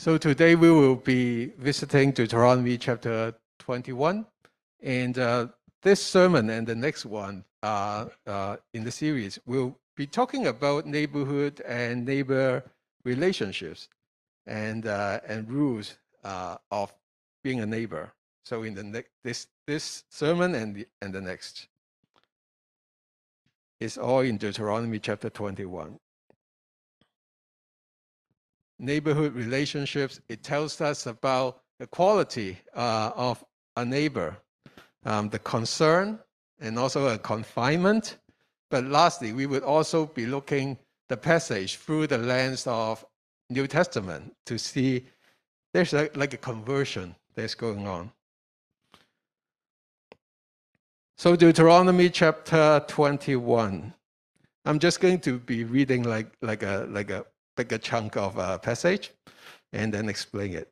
So today we will be visiting Deuteronomy chapter 21. And uh, this sermon and the next one uh, uh, in the series will be talking about neighborhood and neighbor relationships and, uh, and rules uh, of being a neighbor. So in the ne- this, this sermon and the, and the next. is all in Deuteronomy chapter 21 neighborhood relationships. It tells us about the quality uh, of a neighbor, um, the concern, and also a confinement. But lastly, we would also be looking the passage through the lens of New Testament to see there's a, like a conversion that's going on. So Deuteronomy chapter 21. I'm just going to be reading like like a like a take a chunk of a passage and then explain it.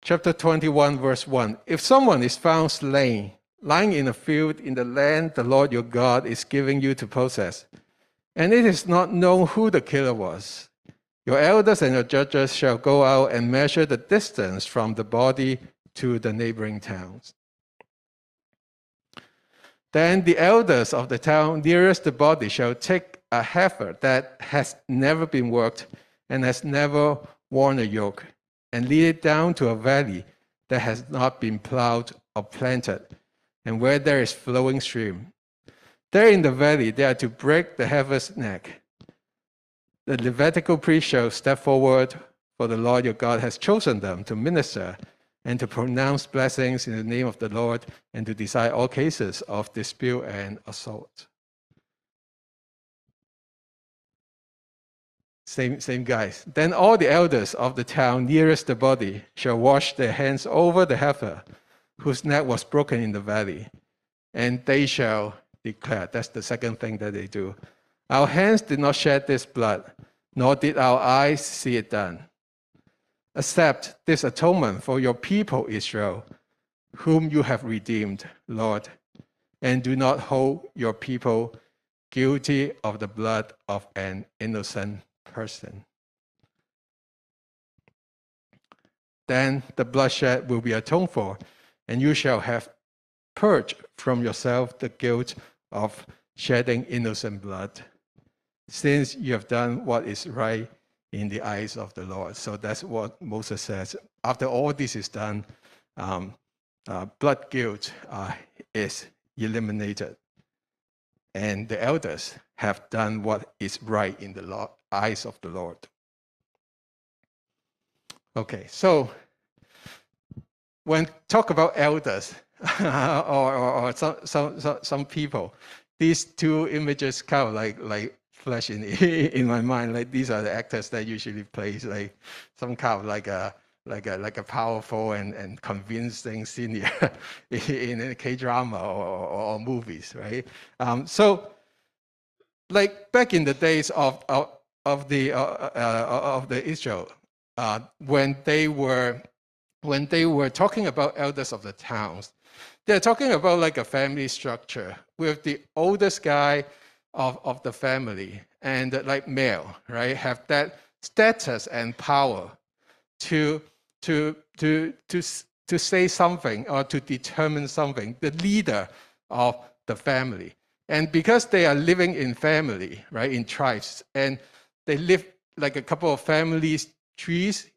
Chapter 21, verse 1. If someone is found slain, lying in a field in the land the Lord your God is giving you to possess, and it is not known who the killer was, your elders and your judges shall go out and measure the distance from the body to the neighboring towns. Then the elders of the town nearest the body shall take a heifer that has never been worked and has never worn a yoke, and lead it down to a valley that has not been plowed or planted, and where there is flowing stream. There in the valley, they are to break the heifer's neck. The Levitical priest shall step forward, for the Lord your God has chosen them to minister and to pronounce blessings in the name of the Lord and to decide all cases of dispute and assault. Same, same guys. Then all the elders of the town nearest the body shall wash their hands over the heifer whose neck was broken in the valley. And they shall declare, that's the second thing that they do. Our hands did not shed this blood, nor did our eyes see it done. Accept this atonement for your people, Israel, whom you have redeemed, Lord, and do not hold your people guilty of the blood of an innocent person. Then the bloodshed will be atoned for, and you shall have purged from yourself the guilt of shedding innocent blood, since you have done what is right in the eyes of the Lord. So that's what Moses says. After all this is done, um, uh, blood guilt uh, is eliminated. And the elders have done what is right in the law, eyes of the Lord. Okay, so when talk about elders or, or, or some, some, some, people, these two images kind of like, like flash in, in my mind. Like these are the actors that usually plays like some kind of like a like a like a powerful and, and convincing senior in a K drama or, or, or, movies, right? Um, so like back in the days of, of, of the uh, uh, of the Israel uh, when they were when they were talking about elders of the towns, they're talking about like a family structure with the oldest guy of, of the family and like male, right, have that status and power to to to to to say something or to determine something, the leader of the family. And because they are living in family, right, in tribes, and they live like a couple of families trees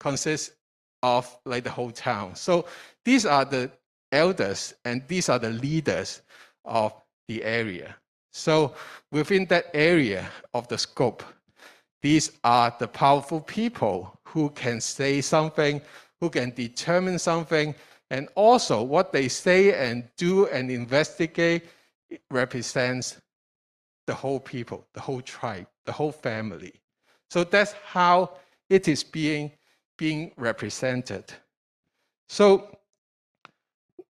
consist of like the whole town. So these are the elders and these are the leaders of the area. So within that area of the scope these are the powerful people who can say something who can determine something and also what they say and do and investigate represents the whole people the whole tribe the whole family. So that's how it is being, being represented. So,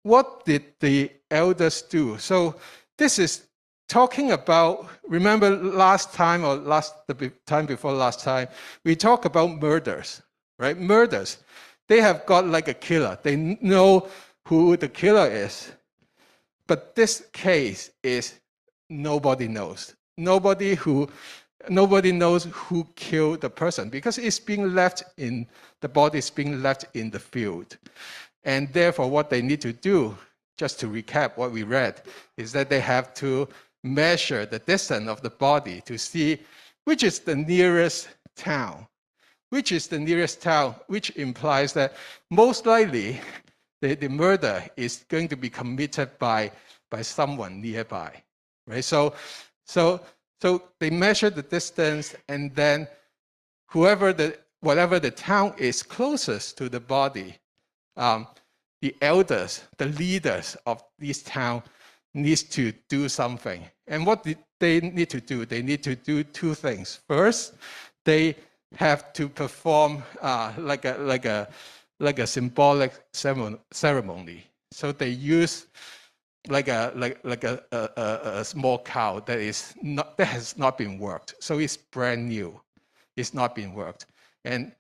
what did the elders do? So, this is talking about, remember last time or last the time before last time, we talk about murders, right? Murders. They have got like a killer. They know who the killer is. But this case is nobody knows. Nobody who nobody knows who killed the person because it's being left in the body is being left in the field. And therefore, what they need to do, just to recap what we read, is that they have to measure the distance of the body to see which is the nearest town. Which is the nearest town, which implies that most likely the, the murder is going to be committed by, by someone nearby. Right? So so so they measure the distance and then whoever the whatever the town is closest to the body, um, the elders, the leaders of this town needs to do something. And what they need to do? They need to do two things. First, they have to perform uh, like a like a like a symbolic ceremony. So they use like a like like a, a, a, small cow that is not that has not been worked. So it's brand new. It's not been worked. And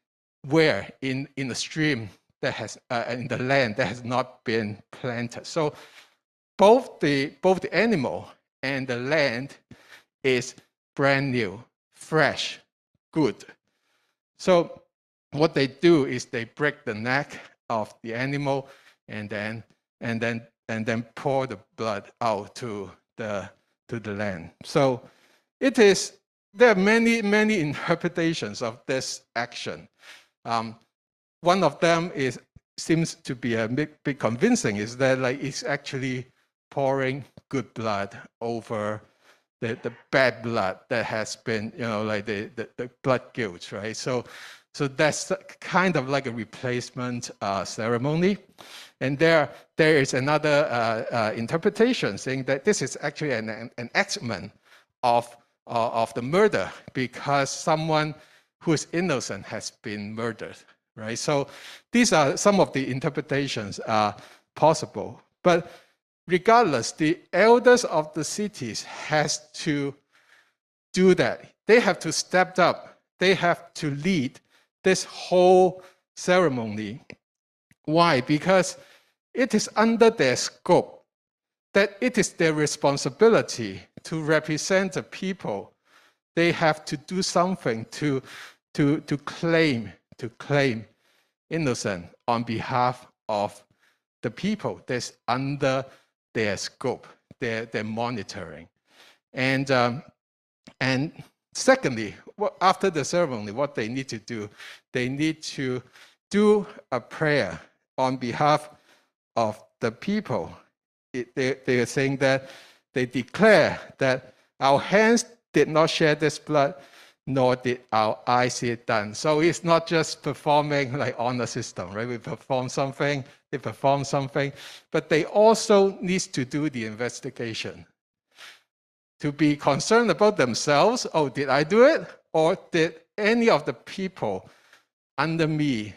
where in in the stream that has uh, in the land that has not been planted. So both the both the animal and the land is brand new, fresh, good. So what they do is they break the neck of the animal and then and then and then pour the blood out to the to the land. So it is there are many many interpretations of this action. Um, one of them is seems to be a bit, bit convincing is that like it's actually pouring good blood over the, the bad blood that has been you know like the, the, the blood guilt right so so that's kind of like a replacement uh, ceremony and there, there is another uh, uh, interpretation saying that this is actually an, enactment of, uh, of the murder because someone who is innocent has been murdered, right? So these are some of the interpretations are possible. But regardless, the elders of the cities has to do that. They have to step up. They have to lead this whole ceremony. Why? Because it is under their scope that it is their responsibility to represent the people. They have to do something to, to, to claim, to claim innocent on behalf of the people that's under their scope, their, their monitoring. And, um, and secondly, after the ceremony, what they need to do, they need to do a prayer on behalf of the people. It, they, they are saying that they declare that our hands did not shed this blood, nor did our eyes see it done. So it's not just performing like on the system, right? We perform something, they perform something, but they also need to do the investigation. To be concerned about themselves, oh, did I do it? Or did any of the people under me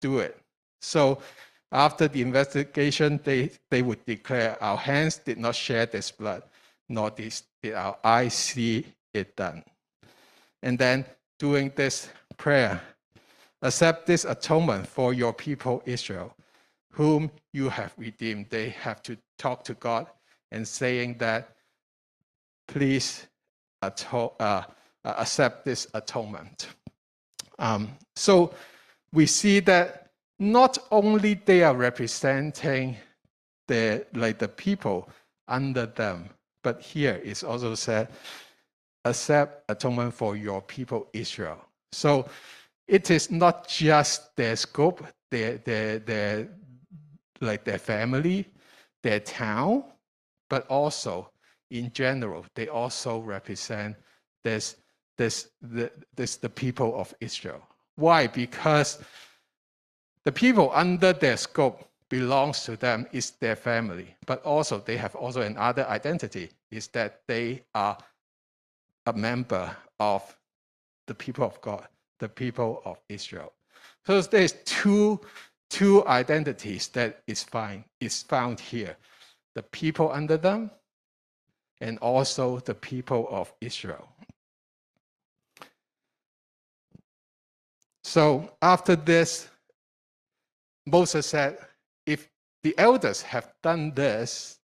do it? So after the investigation, they, they would declare our hands did not shed this blood, nor did, our eyes see it done. And then doing this prayer, accept this atonement for your people Israel, whom you have redeemed. They have to talk to God and saying that, please ato- uh, accept this atonement. Um, so we see that not only they are representing the like the people under them, but here it's also said, accept atonement for your people Israel. So it is not just their scope, their their their like their family, their town, but also in general, they also represent this this the this the people of Israel. Why? Because the people under their scope belongs to them is their family, but also they have also another identity is that they are a member of the people of God, the people of Israel. So there's two, two identities that is fine is found here. The people under them and also the people of Israel. So after this, Moses said, if the elders have done this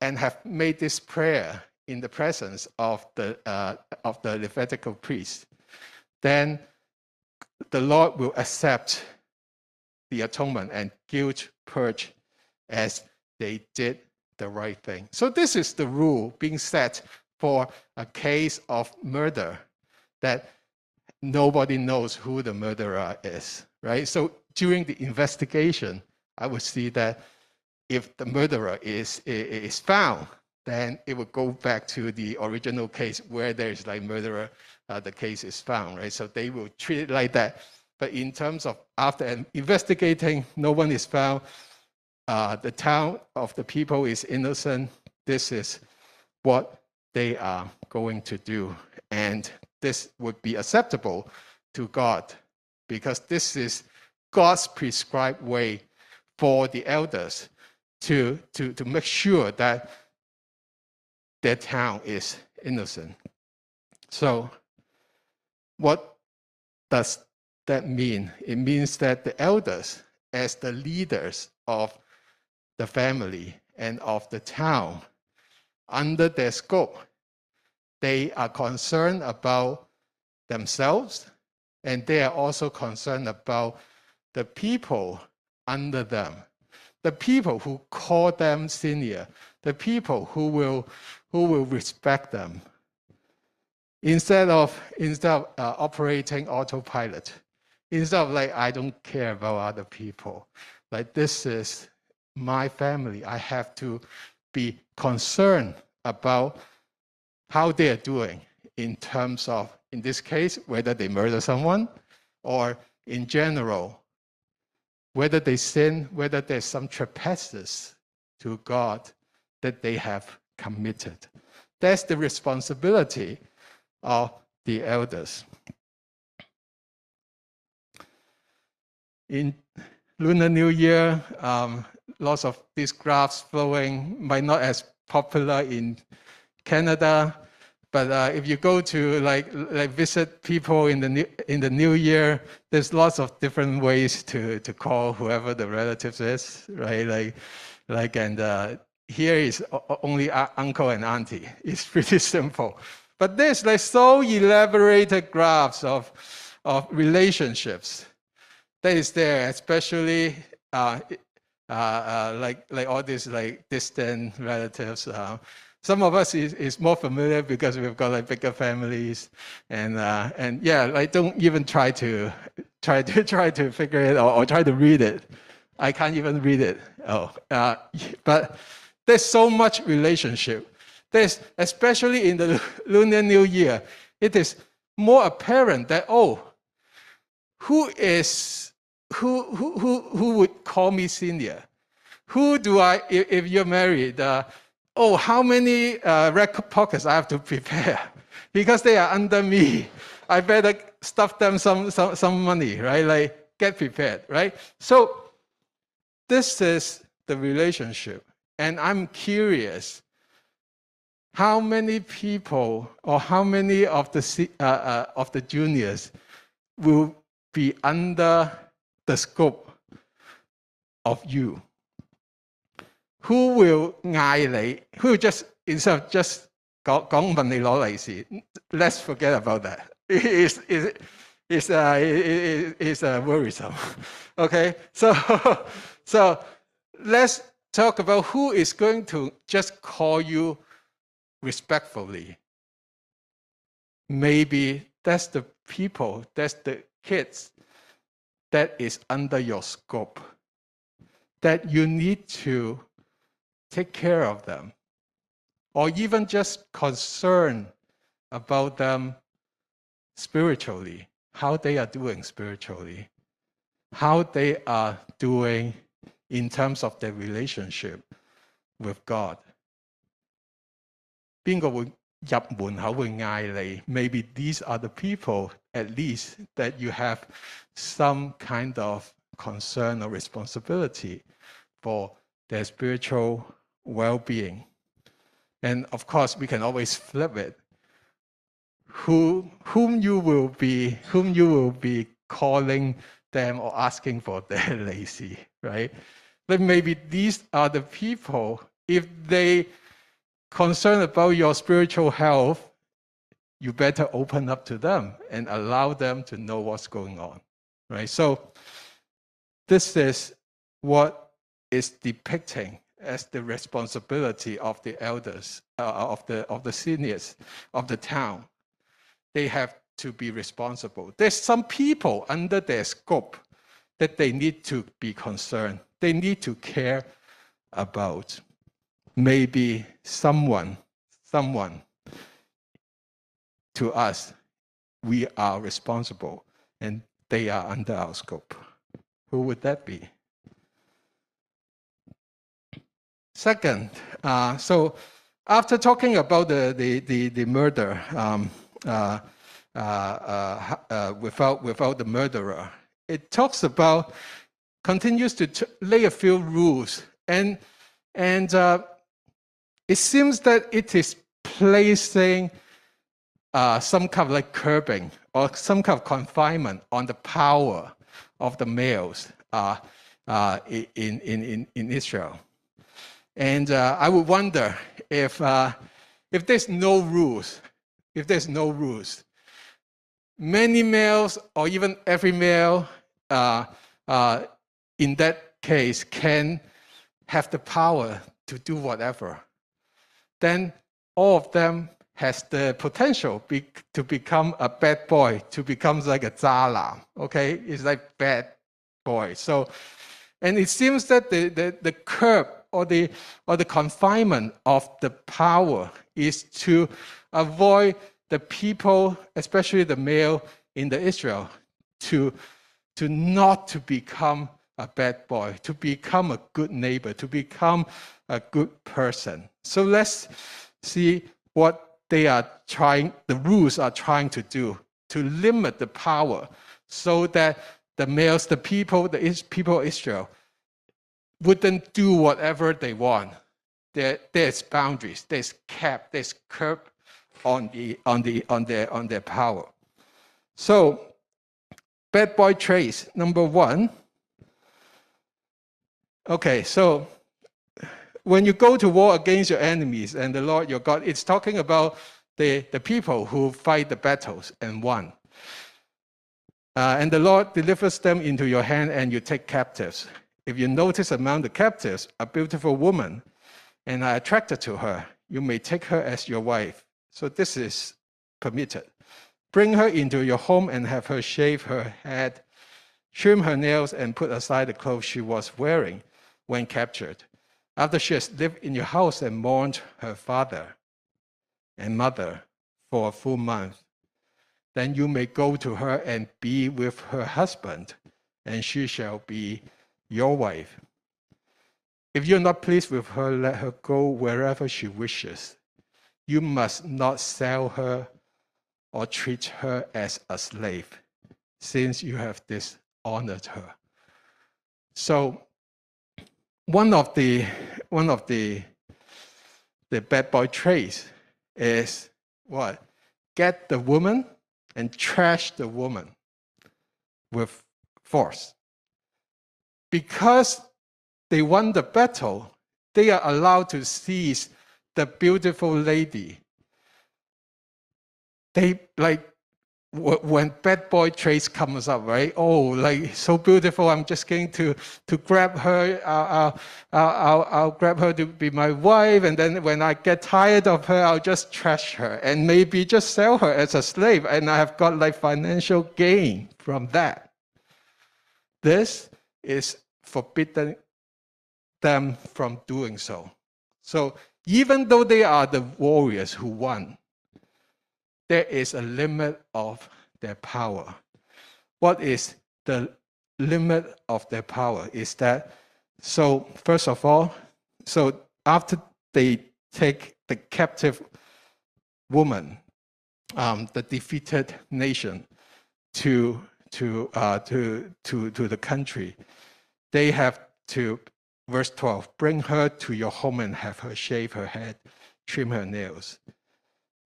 and have made this prayer in the presence of the uh, of the Levitical priest, then the Lord will accept the atonement and guilt purge as they did the right thing. So this is the rule being set for a case of murder that nobody knows who the murderer is, right? So during the investigation, I would see that if the murderer is, is found, then it would go back to the original case where there's like murderer, uh, the case is found, right? So they will treat it like that. But in terms of after investigating, no one is found, uh, the town of the people is innocent. This is what they are going to do. And this would be acceptable to God because this is God's prescribed way for the elders to, to, to make sure that their town is innocent. So, what does that mean? It means that the elders, as the leaders of the family and of the town, under their scope, they are concerned about themselves and they are also concerned about the people under them, the people who call them senior, the people who will, who will respect them. Instead of, instead of uh, operating autopilot, instead of like, I don't care about other people, like this is my family. I have to be concerned about how they are doing in terms of, in this case, whether they murder someone or in general, whether they sin, whether there's some trespasses to God that they have committed. That's the responsibility of the elders. In Lunar New Year, um, lots of these graphs flowing might not as popular in Canada. But uh, if you go to like like visit people in the new, in the new year, there's lots of different ways to to call whoever the relatives is, right? Like like and uh, here is only uncle and auntie. It's pretty simple. But there's like so elaborated graphs of of relationships that is there, especially uh, uh, uh, like like all these like distant relatives. Some of us is, is more familiar because we've got like bigger families and uh, and yeah like don't even try to try to try to figure it or, or try to read it. I can't even read it. Oh uh, but there's so much relationship. There's especially in the lunar new year it is more apparent that oh who is who who who, who would call me senior? Who do i if, if you're married uh, oh, how many uh, record pockets I have to prepare because they are under me. I better stuff them some, some, some money, right? Like get prepared, right? So this is the relationship. And I'm curious how many people or how many of the, uh, uh, of the juniors will be under the scope of you who will 嗌你？Who just instead of just 讲讲问你攞利是？Let's forget about that. It's it's it's uh, it, it's uh, worrisome. Okay, so so let's talk about who is going to just call you respectfully. Maybe that's the people, that's the kids that is under your scope that you need to take care of them, or even just concern about them spiritually, how they are doing spiritually, how they are doing in terms of their relationship with God. 边个会入门口会嗌你？Maybe these are the people at least that you have some kind of concern or responsibility for their spiritual well-being. And of course, we can always flip it. Who, whom you will be, whom you will be calling them or asking for their lai see, right? But maybe these are the people, if they concerned about your spiritual health, you better open up to them and allow them to know what's going on. Right? So this is what is depicting as the responsibility of the elders, uh, of, the, of the seniors of the town. They have to be responsible. There's some people under their scope that they need to be concerned. They need to care about. Maybe someone, someone to us, we are responsible and they are under our scope. Who would that be? Second, uh, so after talking about the, the, the, the murder um, uh, uh, uh, uh without, without the murderer, it talks about, continues to lay a few rules. And, and uh, it seems that it is placing some kind of like curbing or some kind of confinement on the power of the males in, in, in, in Israel. And uh, I would wonder if, uh, if there's no rules, if there's no rules, many males or even every male uh, uh, in that case can have the power to do whatever, then all of them has the potential be, to become a bad boy, to become like a zala. Okay, it's like bad boy. So, and it seems that the the, the curb or the, or the confinement of the power is to avoid the people, especially the male in the Israel, to, to not to become a bad boy, to become a good neighbor, to become a good person. So let's see what they are trying, the rules are trying to do to limit the power so that the males, the people, the people of Israel wouldn't do whatever they want. There, there's boundaries, there's cap, there's curb on the on the on their on their power. So bad boy traits, number one. Okay, so when you go to war against your enemies and the Lord your God, it's talking about the, the people who fight the battles and won. Uh, and the Lord delivers them into your hand and you take captives. If you notice among the captives a beautiful woman and are attracted to her, you may take her as your wife. So this is permitted. Bring her into your home and have her shave her head, trim her nails, and put aside the clothes she was wearing when captured. After she has lived in your house and mourned her father and mother for a full month, then you may go to her and be with her husband, and she shall be your wife. If you're not pleased with her, let her go wherever she wishes. You must not sell her or treat her as a slave, since you have dishonored her. So, one of the one of the the bad boy traits is what? Get the woman and trash the woman with force because they won the battle, they are allowed to seize the beautiful lady. They like when bad boy trace comes up, right? Oh, like so beautiful! I'm just going to to grab her. I'll, I'll, I'll, I'll grab her to be my wife, and then when I get tired of her, I'll just trash her and maybe just sell her as a slave, and I have got like financial gain from that. This is forbidden them from doing so. So even though they are the warriors who won, there is a limit of their power. What is the limit of their power? Is that so? First of all, so after they take the captive woman, um, the defeated nation, to to uh, to to to the country, they have to, verse 12, bring her to your home and have her shave her head, trim her nails,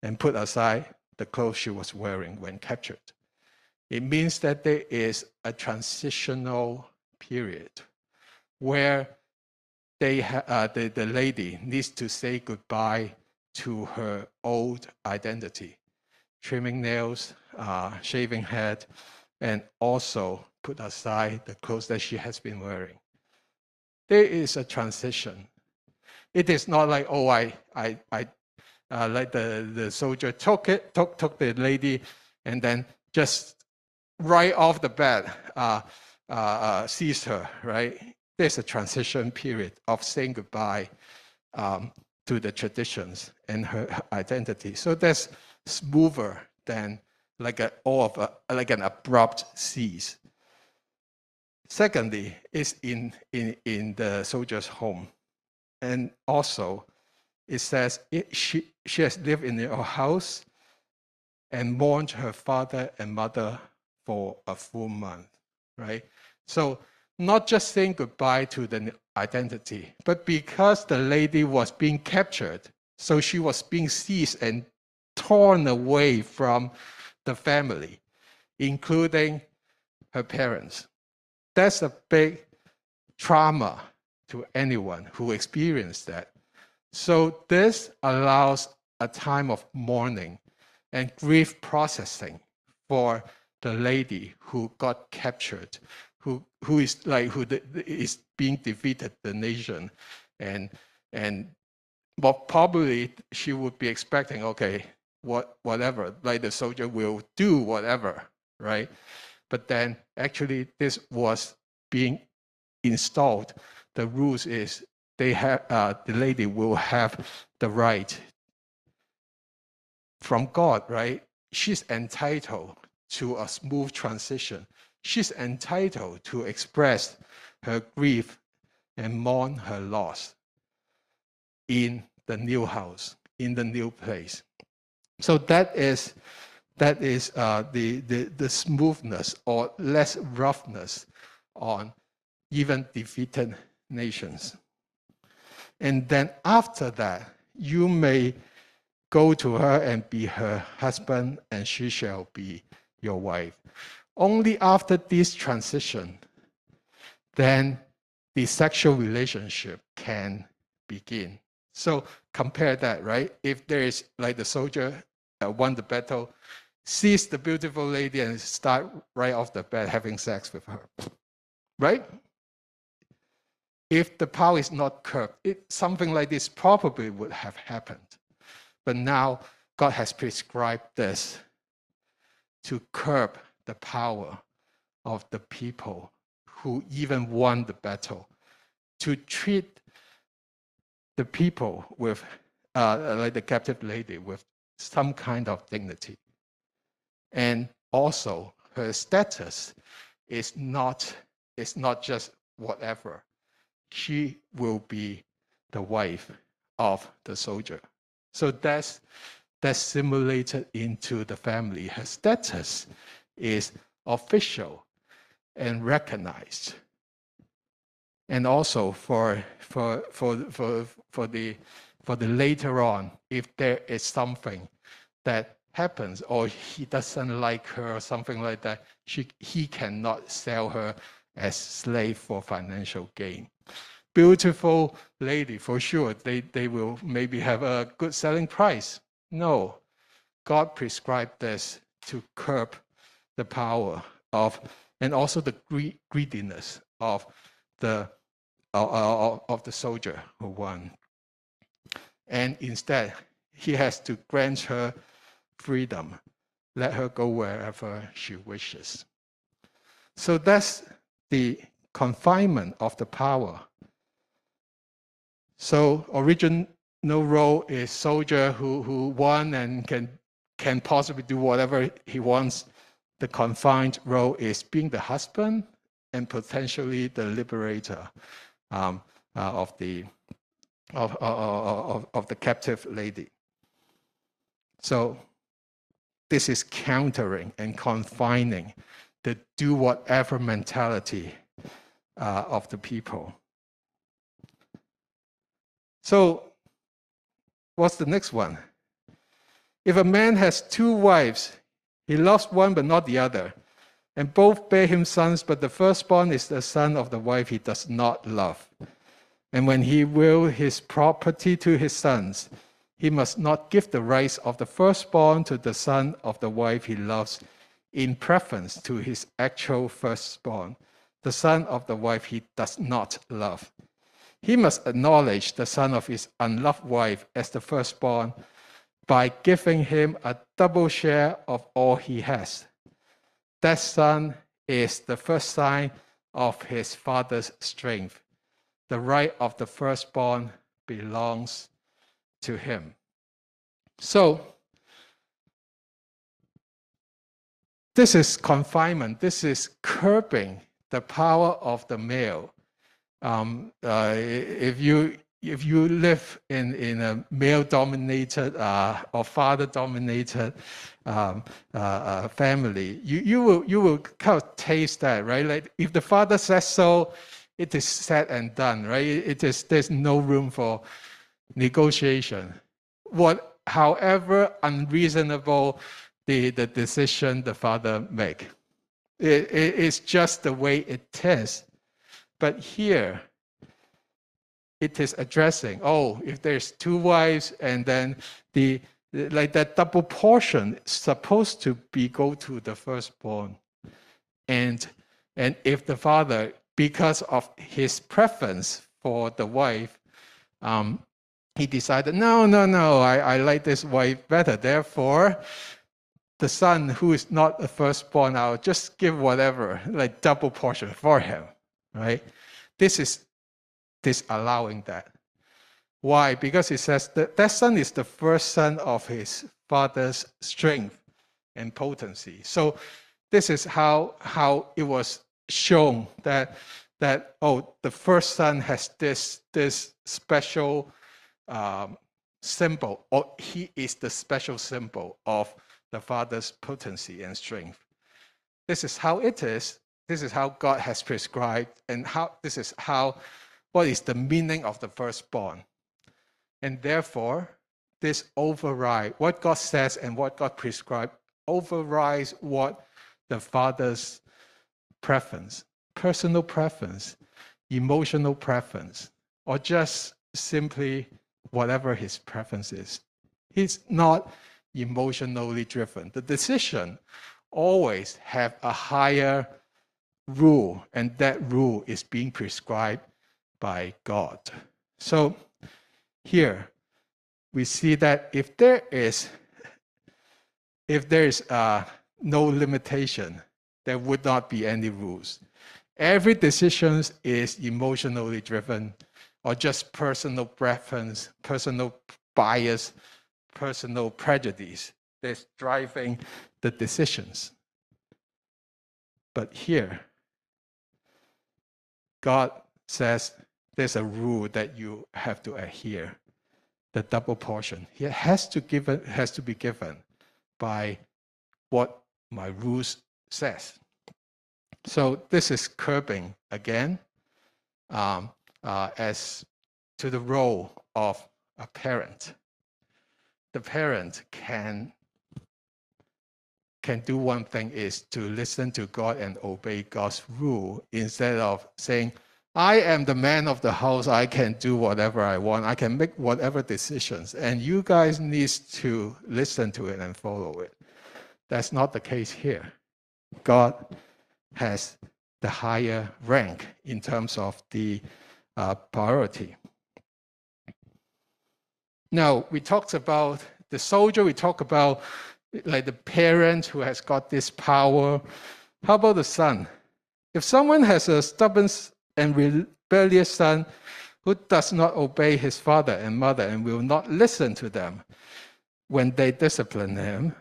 and put aside the clothes she was wearing when captured. It means that there is a transitional period where they uh, the, the lady needs to say goodbye to her old identity, trimming nails, uh, shaving head, and also put aside the clothes that she has been wearing. There is a transition. It is not like, oh, I, I, I uh, like the, the soldier took it, took, took the lady, and then just right off the bat uh, uh, uh, seized her, right? There's a transition period of saying goodbye um, to the traditions and her identity. So that's smoother than like a, all of a, like an abrupt cease. Secondly, is in, in, in the soldier's home. And also, it says it, she, she has lived in your house and mourned her father and mother for a full month, right? So not just saying goodbye to the identity, but because the lady was being captured, so she was being seized and torn away from the family, including her parents. That's a big trauma to anyone who experienced that. So this allows a time of mourning and grief processing for the lady who got captured, who who is like who is being defeated the nation, and and but probably she would be expecting okay what whatever like the soldier will do whatever right, but then actually this was being installed. The rules is they have uh, the lady will have the right from God, right? She's entitled to a smooth transition. She's entitled to express her grief and mourn her loss in the new house, in the new place. So that is that is uh, the, the, the smoothness or less roughness on even defeated nations. And then after that, you may go to her and be her husband, and she shall be your wife. Only after this transition, then the sexual relationship can begin. So compare that, right? If there is like the soldier uh, won the battle, sees the beautiful lady and start right off the bat having sex with her, right? If the power is not curbed, it, something like this probably would have happened. But now God has prescribed this to curb the power of the people who even won the battle, to treat the people with, uh, like the captive lady, with some kind of dignity. And also, her status is not, is not just whatever. She will be the wife of the soldier. So that's that's simulated into the family. Her status is official and recognized. And also for for for for for the for the later on, if there is something that happens or he doesn't like her or something like that, she, he cannot sell her as slave for financial gain. Beautiful lady, for sure, they, they will maybe have a good selling price. No, God prescribed this to curb the power of, and also the greediness of the, uh, of the soldier who won. And instead, he has to grant her freedom, let her go wherever she wishes. So that's the confinement of the power. So original role is soldier who, who won and can can possibly do whatever he wants. The confined role is being the husband and potentially the liberator um, uh, of the of, of, of the captive lady. So this is countering and confining the do whatever mentality uh, of the people. So, what's the next one? If a man has two wives, he loves one but not the other, and both bear him sons, but the firstborn is the son of the wife he does not love. And when he will his property to his sons, he must not give the rights of the firstborn to the son of the wife he loves in preference to his actual firstborn, the son of the wife he does not love. He must acknowledge the son of his unloved wife as the firstborn by giving him a double share of all he has. That son is the first sign of his father's strength. The right of the firstborn belongs to him. So, this is confinement, this is curbing the power of the male. Um, uh, if you if you live in, in a male dominated uh, or father dominated um, uh, uh, family, you, you, will, you will kind of taste that, right? Like if the father says so, it is said and done, right? It is, there's no room for negotiation. What, however unreasonable the, the decision the father make, it, it, it's just the way it is. But here, it is addressing, oh, if there's two wives and then the like that double portion supposed to be go to the firstborn. And and if the father, because of his preference for the wife, um, he decided, no, no, no, I, I like this wife better. Therefore, the son who is not the firstborn, I'll just give whatever, like double portion for him. Right? This is disallowing that. Why? Because it says that that son is the first son of his father's strength and potency. So this is how how it was shown that that oh the first son has this this special um, symbol or he is the special symbol of the father's potency and strength. This is how it is. This is how God has prescribed, and how this is how what is the meaning of the firstborn. And therefore, this override what God says and what God prescribed overrides what the father's preference, personal preference, emotional preference, or just simply whatever his preference is. He's not emotionally driven. The decision always have a higher rule, and that rule is being prescribed by God. So here we see that if there is if there is uh, no limitation, there would not be any rules. Every decision is emotionally driven or just personal preference, personal bias, personal prejudice that's driving the decisions. But here, God says there's a rule that you have to adhere. The double portion. It has to give has to be given by what my rules says. So this is curbing again um, uh, as to the role of a parent. The parent can can do one thing is to listen to God and obey God's rule instead of saying, I am the man of the house. I can do whatever I want. I can make whatever decisions. And you guys need to listen to it and follow it. That's not the case here. God has the higher rank in terms of the uh, priority. Now, we talked about the soldier, we talked about like the parent who has got this power. How about the son? If someone has a stubborn and rebellious son who does not obey his father and mother and will not listen to them when they discipline him,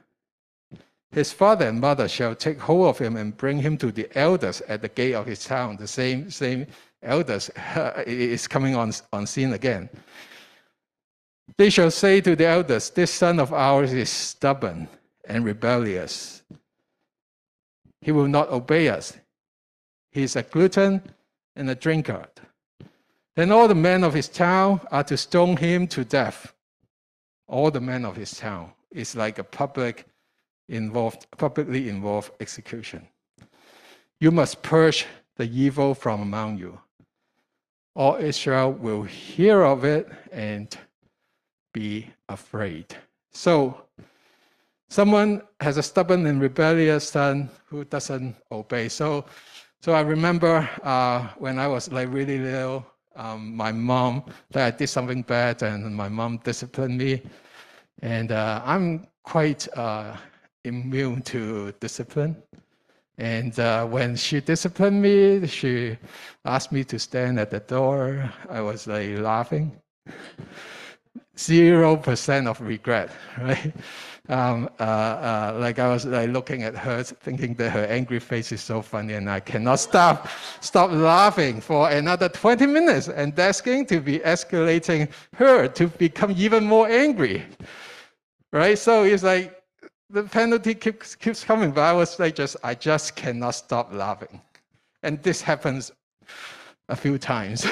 his father and mother shall take hold of him and bring him to the elders at the gate of his town. The same, same elders is coming on, on scene again. They shall say to the elders, This son of ours is stubborn and rebellious. He will not obey us. He is a glutton and a drunkard. Then all the men of his town are to stone him to death. All the men of his town is like a public involved, publicly involved execution. You must purge the evil from among you. All Israel will hear of it and be afraid. So, someone has a stubborn and rebellious son who doesn't obey. So, so I remember uh, when I was like really little, um, my mom that I did something bad, and my mom disciplined me, and uh, I'm quite uh, immune to discipline. And uh, when she disciplined me, she asked me to stand at the door. I was like laughing. Zero percent of regret, right? Um, uh, uh, like I was like looking at her, thinking that her angry face is so funny, and I cannot stop, stop laughing for another 20 minutes, and that's going to be escalating her to become even more angry, right? So it's like the penalty keeps keeps coming, but I was like, just I just cannot stop laughing, and this happens a few times.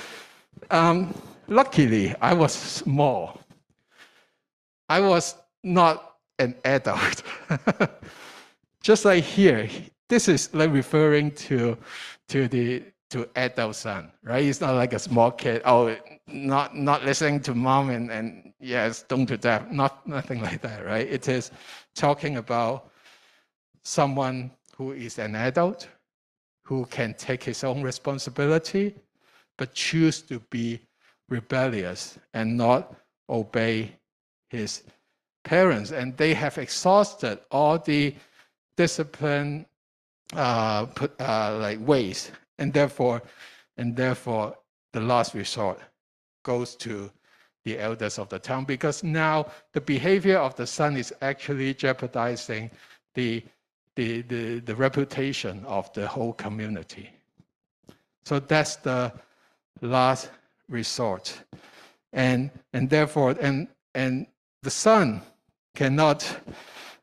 um, luckily, I was small. I was not an adult. Just like here, this is like referring to to the to adult son, right? It's not like a small kid. Oh, not not listening to mom and and yes, stoned to death. Not nothing like that, right? It is talking about someone who is an adult, who can take his own responsibility, but choose to be rebellious and not obey his parents, and they have exhausted all the discipline uh, uh, like ways, and therefore, and therefore, the last resort goes to the elders of the town because now the behavior of the son is actually jeopardizing the, the, the, the reputation of the whole community. So that's the last resort. And, and therefore, and, and the son cannot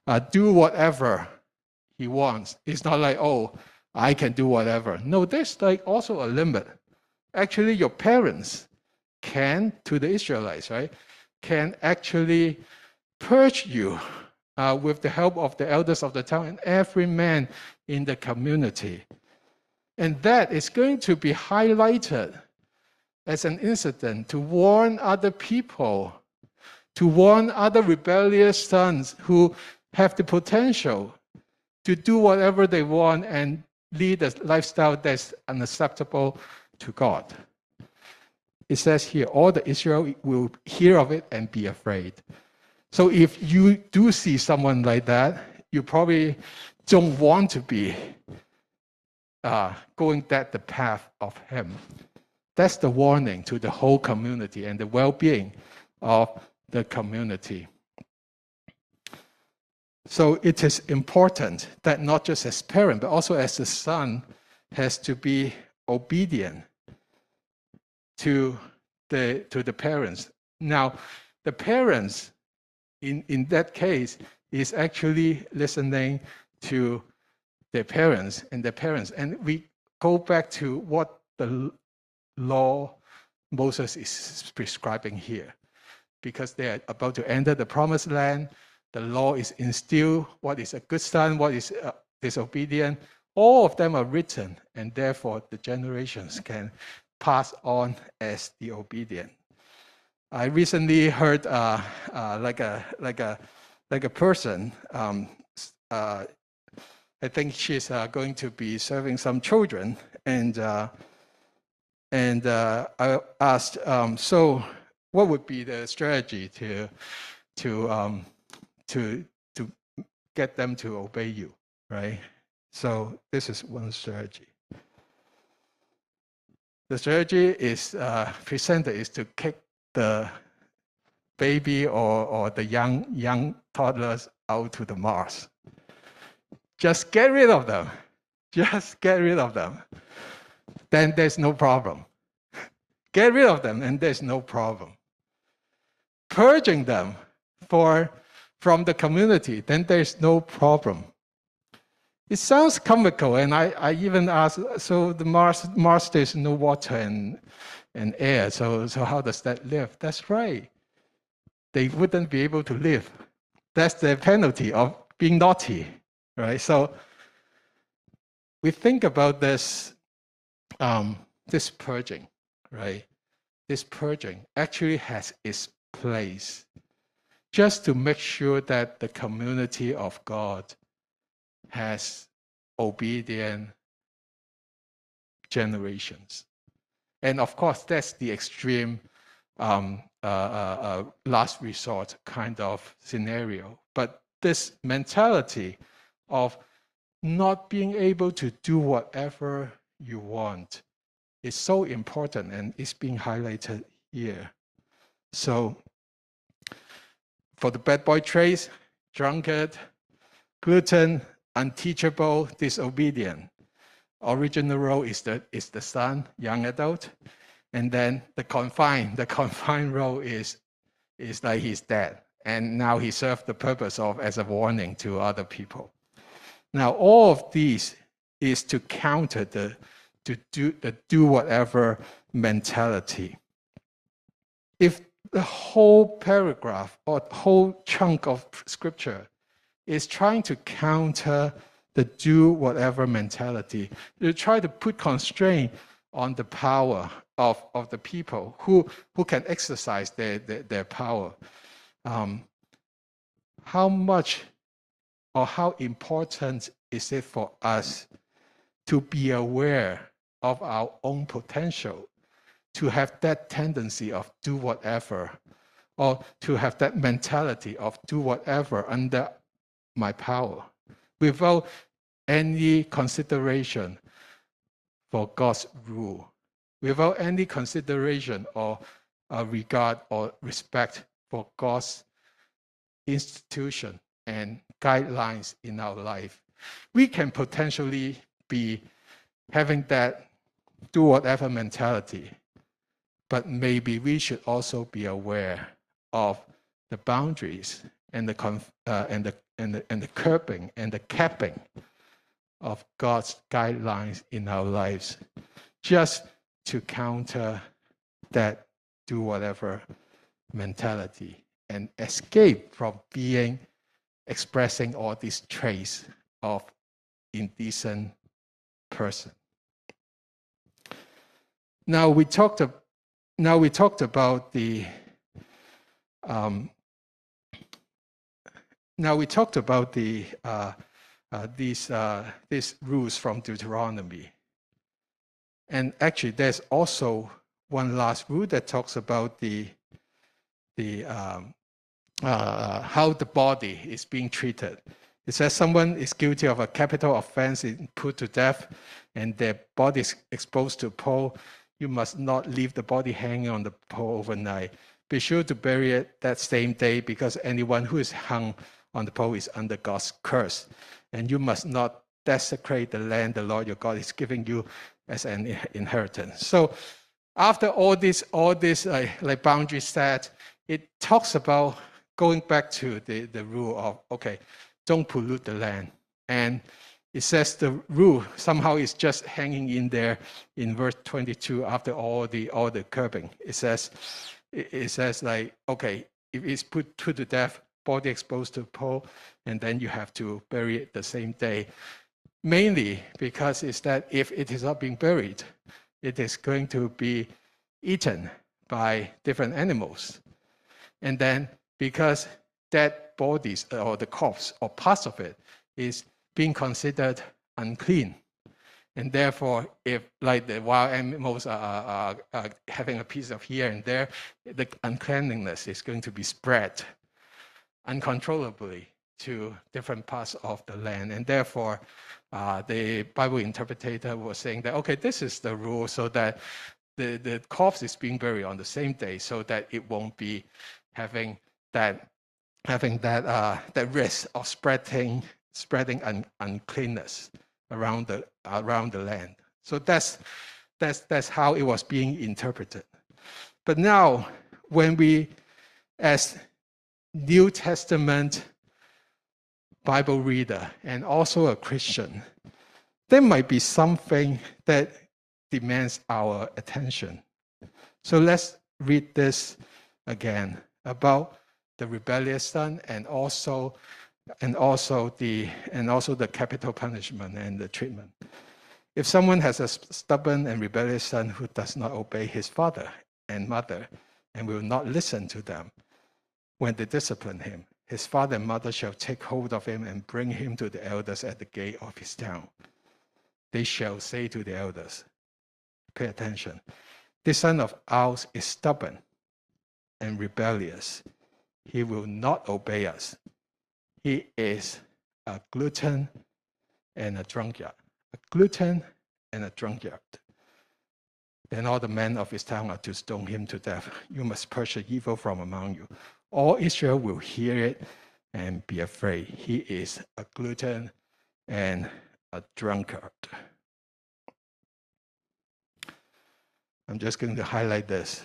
uh, do whatever he wants. It's not like, oh, I can do whatever. No, there's like also a limit. Actually, your parents can, to the Israelites, right, can actually purge you uh, with the help of the elders of the town and every man in the community. And that is going to be highlighted as an incident to warn other people to warn other rebellious sons who have the potential to do whatever they want and lead a lifestyle that's unacceptable to God. It says here, all the Israel will hear of it and be afraid. So if you do see someone like that, you probably don't want to be uh, going that the path of him. That's the warning to the whole community and the well-being of the community. So it is important that not just as parent, but also as a son, has to be obedient to the to the parents. Now, the parents, in, in that case, is actually listening to their parents and their parents. And we go back to what the law Moses is prescribing here because they are about to enter the promised land. The law is instilled what is a good son, what is uh, disobedient. All of them are written, and therefore the generations can pass on as the obedient. I recently heard uh, uh, like a like a like a person. Um, uh, I think she's uh, going to be serving some children, and uh, and I asked, um, so what would be the strategy to to um, to to get them to obey you, right? So this is one strategy. The strategy is uh, presented is to kick the baby or, or the young young toddlers out to the Mars. Just get rid of them. Just get rid of them. Then there's no problem. Get rid of them and there's no problem purging them for, from the community, then there's no problem. It sounds comical, and I, I even asked, so the Mars, Mars there's no water and, and air, so, so how does that live? That's right. They wouldn't be able to live. That's the penalty of being naughty, right? So we think about this, um, this purging, right? This purging actually has its place just to make sure that the community of God has obedient generations. And of course, that's the extreme um, uh, uh, uh, last resort kind of scenario. But this mentality of not being able to do whatever you want is so important and it's being highlighted here. So for the bad boy traits, drunkard, glutton, unteachable, disobedient. Original role is the, is the son, young adult. And then the confined, the confined role is, is like he's dead. And now he served the purpose of as a warning to other people. Now, all of these is to counter the to do the do whatever mentality. If the whole paragraph or whole chunk of scripture is trying to counter the do whatever mentality, to try to put constraint on the power of, of the people who, who can exercise their, their, their power. Um, how much or how important is it for us to be aware of our own potential, to have that tendency of do whatever, or to have that mentality of do whatever under my power, without any consideration for God's rule, without any consideration or uh, regard or respect for God's institution and guidelines in our life, we can potentially be having that do whatever mentality. But maybe we should also be aware of the boundaries and the, uh, and the, and the, and the curbing and the capping of God's guidelines in our lives, just to counter that do whatever mentality and escape from being expressing all these traits of indecent person. Now we talked. Now we talked about the. Um, now we talked about the uh, uh, these uh, these rules from Deuteronomy, and actually there's also one last rule that talks about the the um, uh, how the body is being treated. It says someone is guilty of a capital offense, put to death, and their body is exposed to pole you must not leave the body hanging on the pole overnight. Be sure to bury it that same day because anyone who is hung on the pole is under God's curse. And you must not desecrate the land the Lord your God is giving you as an inheritance. So after all this, all this uh, like boundary set, it talks about going back to the, the rule of okay, don't pollute the land. And it says the rule somehow is just hanging in there in verse 22 after all the all the curbing. It says it says like okay, if it's put to the death, body exposed to pole, and then you have to bury it the same day. Mainly because it's that if it is not being buried, it is going to be eaten by different animals. And then because dead bodies uh, or the corpse or parts of it is being considered unclean. And therefore, if like the wild animals are, are, are, having a piece of here and there, the uncleanliness is going to be spread uncontrollably to different parts of the land. And therefore, uh, the Bible interpreter was saying that, okay, this is the rule so that the, the corpse is being buried on the same day so that it won't be having that having that uh, that risk of spreading spreading un, uncleanness around the around the land. So that's that's that's how it was being interpreted. But now, when we, as New Testament Bible reader and also a Christian, there might be something that demands our attention. So let's read this again about the rebellious son and also and also the and also the capital punishment and the treatment. If someone has a stubborn and rebellious son who does not obey his father and mother and will not listen to them, when they discipline him, his father and mother shall take hold of him and bring him to the elders at the gate of his town. They shall say to the elders, Pay attention. This son of ours is stubborn and rebellious. He will not obey us. He is a glutton and a drunkard. A glutton and a drunkard. Then all the men of his town are to stone him to death. You must purge evil from among you. All Israel will hear it and be afraid. He is a glutton and a drunkard. I'm just going to highlight this.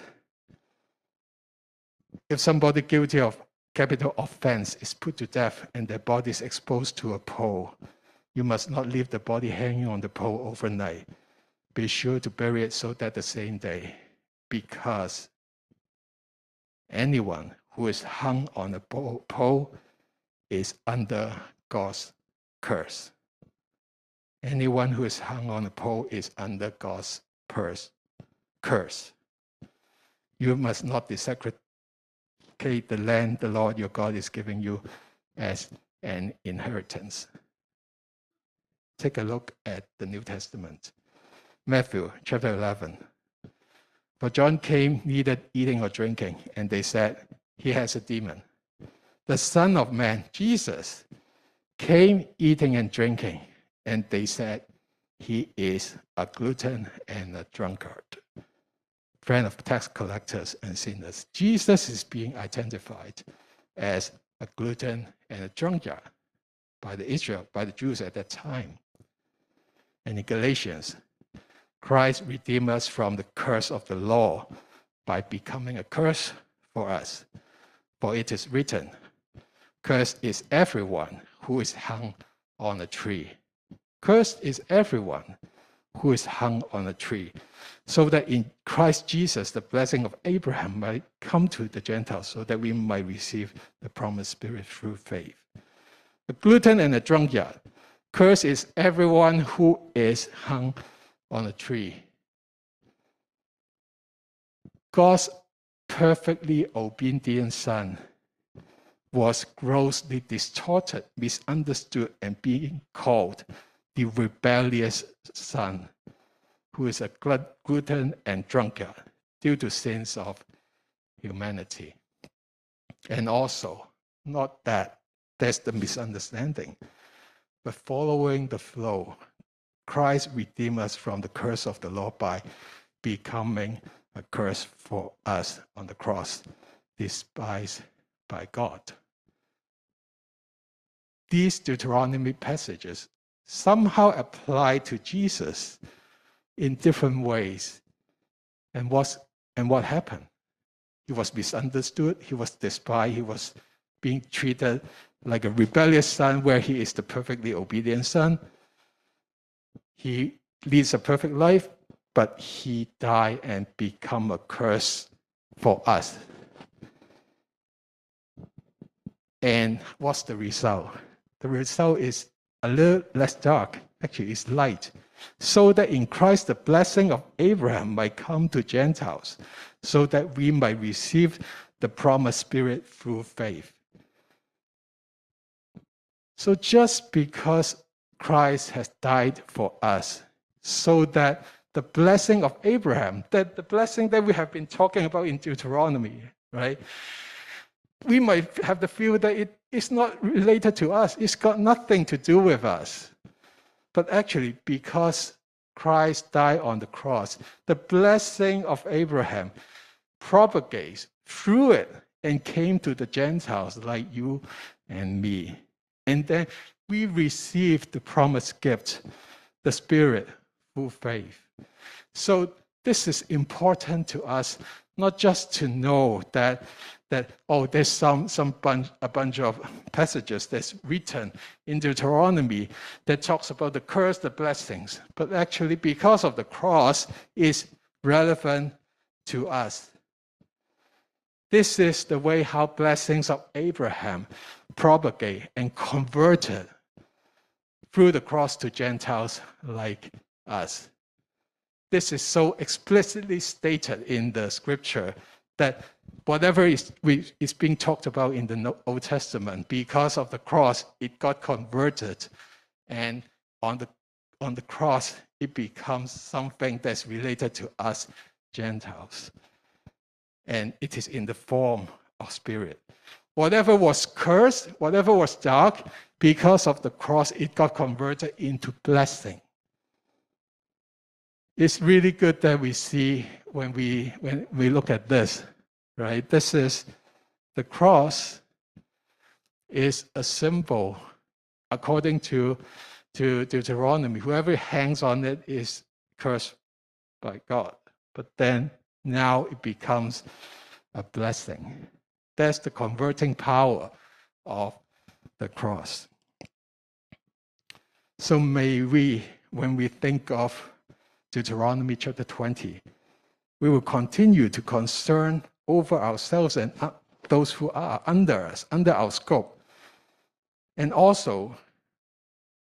If somebody guilty of capital offense is put to death and their body is exposed to a pole, you must not leave the body hanging on the pole overnight be sure to bury it so that the same day, because anyone who is hung on a pole is under God's curse. Anyone who is hung on a pole is under God's curse. You must not desecrate the land the Lord your God is giving you as an inheritance. Take a look at the New Testament. Matthew chapter 11. But John came neither eating or drinking, and they said, He has a demon. The Son of Man, Jesus, came eating and drinking, and they said, He is a glutton and a drunkard. Friend of tax collectors and sinners. Jesus is being identified as a glutton and a drunkard by the Israel, by the Jews at that time. And in Galatians Christ redeemed us from the curse of the law by becoming a curse for us. For it is written, Cursed is everyone who is hung on a tree. Cursed is everyone who is hung on a tree, so that in Christ Jesus the blessing of Abraham might come to the Gentiles, so that we might receive the promised Spirit through faith. The glutton and the drunkard. Cursed is everyone who is hung on a tree. God's perfectly obedient son was grossly distorted, misunderstood, and being called the rebellious son, who is a glutton and drunkard due to sins of humanity. And also, not that that's the misunderstanding, but following the flow Christ redeemed us from the curse of the law by becoming a curse for us on the cross, despised by God. These Deuteronomy passages somehow apply to Jesus in different ways. And, what's, and what happened? He was misunderstood, he was despised, he was being treated like a rebellious son, where he is the perfectly obedient son. He leads a perfect life, but he died and become a curse for us. And what's the result? The result is a little less dark. Actually, it's light. So that in Christ the blessing of Abraham might come to Gentiles, so that we might receive the promised Spirit through faith. So just because Christ has died for us so that the blessing of Abraham, that the blessing that we have been talking about in Deuteronomy, right? We might have the feel that it is not related to us, it's got nothing to do with us. But actually, because Christ died on the cross, the blessing of Abraham propagates through it and came to the Gentiles like you and me. And then we receive the promised gift, the Spirit, faith. So this is important to us, not just to know that that oh, there's some some bunch a bunch of passages that's written in Deuteronomy that talks about the curse, the blessings, but actually because of the cross is relevant to us. This is the way how blessings of Abraham propagate and converted through the cross to Gentiles like us. This is so explicitly stated in the scripture that whatever is, we, is being talked about in the Old Testament, because of the cross, it got converted. And on the, on the cross, it becomes something that's related to us Gentiles. And it is in the form of spirit. Whatever was cursed, whatever was dark, because of the cross, it got converted into blessing. It's really good that we see when we when we look at this, right? This is the cross is a symbol according to to Deuteronomy. Whoever hangs on it is cursed by God. But then now it becomes a blessing. That's the converting power of the cross. So may we, when we think of Deuteronomy chapter 20, we will continue to concern over ourselves and those who are under us, under our scope. And also,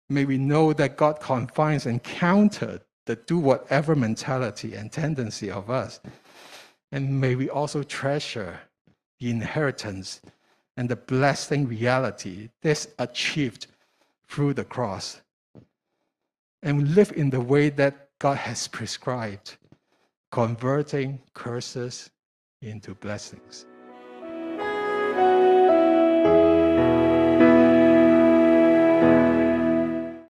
may we know that God confines and countered the do whatever mentality and tendency of us. And may we also treasure the inheritance and the blessing reality that's achieved through the cross. And live in the way that God has prescribed, converting curses into blessings.